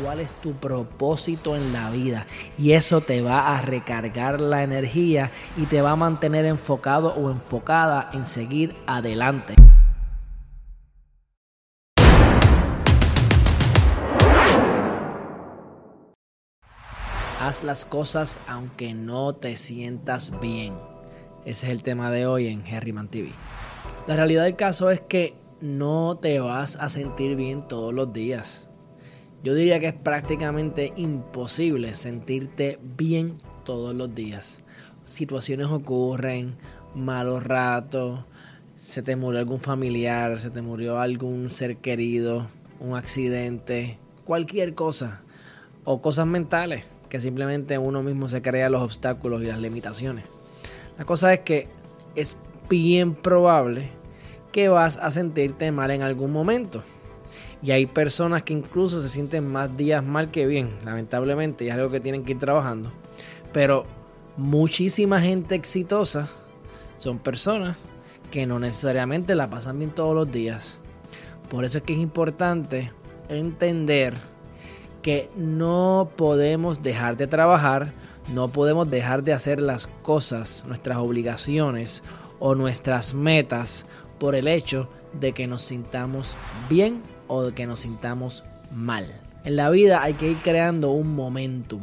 cuál es tu propósito en la vida. Y eso te va a recargar la energía y te va a mantener enfocado o enfocada en seguir adelante. Haz las cosas aunque no te sientas bien. Ese es el tema de hoy en Herriman TV. La realidad del caso es que no te vas a sentir bien todos los días. Yo diría que es prácticamente imposible sentirte bien todos los días. Situaciones ocurren, malos ratos, se te murió algún familiar, se te murió algún ser querido, un accidente, cualquier cosa. O cosas mentales que simplemente uno mismo se crea los obstáculos y las limitaciones. La cosa es que es bien probable que vas a sentirte mal en algún momento. Y hay personas que incluso se sienten más días mal que bien, lamentablemente, y es algo que tienen que ir trabajando. Pero muchísima gente exitosa son personas que no necesariamente la pasan bien todos los días. Por eso es que es importante entender que no podemos dejar de trabajar, no podemos dejar de hacer las cosas, nuestras obligaciones o nuestras metas por el hecho de que nos sintamos bien o de que nos sintamos mal. En la vida hay que ir creando un momentum.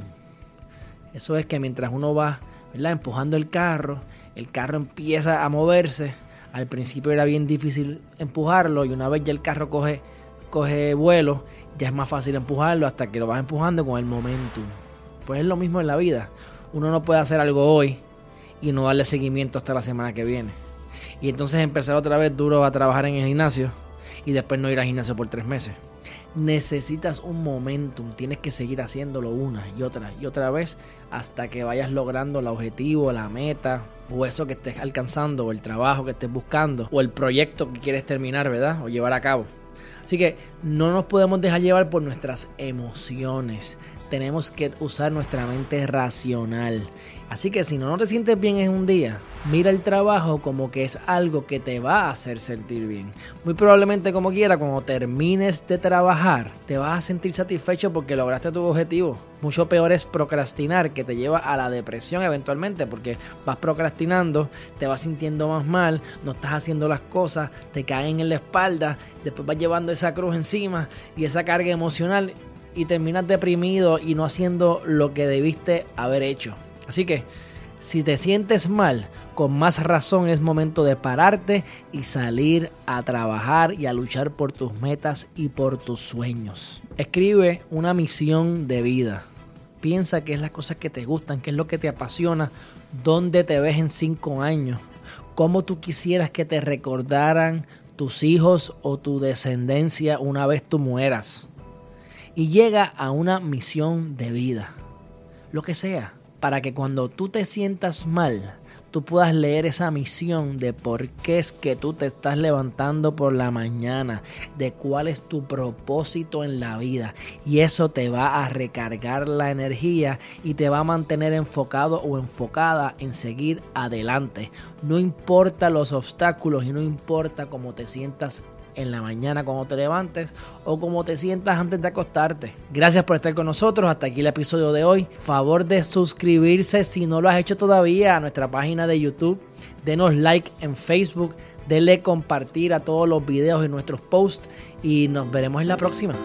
Eso es que mientras uno va empujando el carro, el carro empieza a moverse. Al principio era bien difícil empujarlo y una vez ya el carro coge, coge vuelo, ya es más fácil empujarlo hasta que lo vas empujando con el momentum. Pues es lo mismo en la vida. Uno no puede hacer algo hoy y no darle seguimiento hasta la semana que viene. Y entonces empezar otra vez duro a trabajar en el gimnasio y después no ir al gimnasio por tres meses. Necesitas un momentum, tienes que seguir haciéndolo una y otra y otra vez hasta que vayas logrando el objetivo, la meta o eso que estés alcanzando o el trabajo que estés buscando o el proyecto que quieres terminar, ¿verdad? O llevar a cabo. Así que no nos podemos dejar llevar por nuestras emociones. Tenemos que usar nuestra mente racional. Así que si no, no te sientes bien en un día, mira el trabajo como que es algo que te va a hacer sentir bien. Muy probablemente como quiera, cuando termines de trabajar, te vas a sentir satisfecho porque lograste tu objetivo. Mucho peor es procrastinar, que te lleva a la depresión eventualmente, porque vas procrastinando, te vas sintiendo más mal, no estás haciendo las cosas, te caen en la espalda, después vas llevando esa cruz encima y esa carga emocional y terminas deprimido y no haciendo lo que debiste haber hecho. Así que si te sientes mal, con más razón es momento de pararte y salir a trabajar y a luchar por tus metas y por tus sueños. Escribe una misión de vida. Piensa qué es las cosas que te gustan, qué es lo que te apasiona, dónde te ves en cinco años, cómo tú quisieras que te recordaran tus hijos o tu descendencia una vez tú mueras. Y llega a una misión de vida. Lo que sea para que cuando tú te sientas mal, tú puedas leer esa misión de por qué es que tú te estás levantando por la mañana, de cuál es tu propósito en la vida. Y eso te va a recargar la energía y te va a mantener enfocado o enfocada en seguir adelante. No importa los obstáculos y no importa cómo te sientas en la mañana cuando te levantes o como te sientas antes de acostarte. Gracias por estar con nosotros. Hasta aquí el episodio de hoy. Favor de suscribirse si no lo has hecho todavía a nuestra página de YouTube. Denos like en Facebook. Denle compartir a todos los videos y nuestros posts. Y nos veremos en la próxima.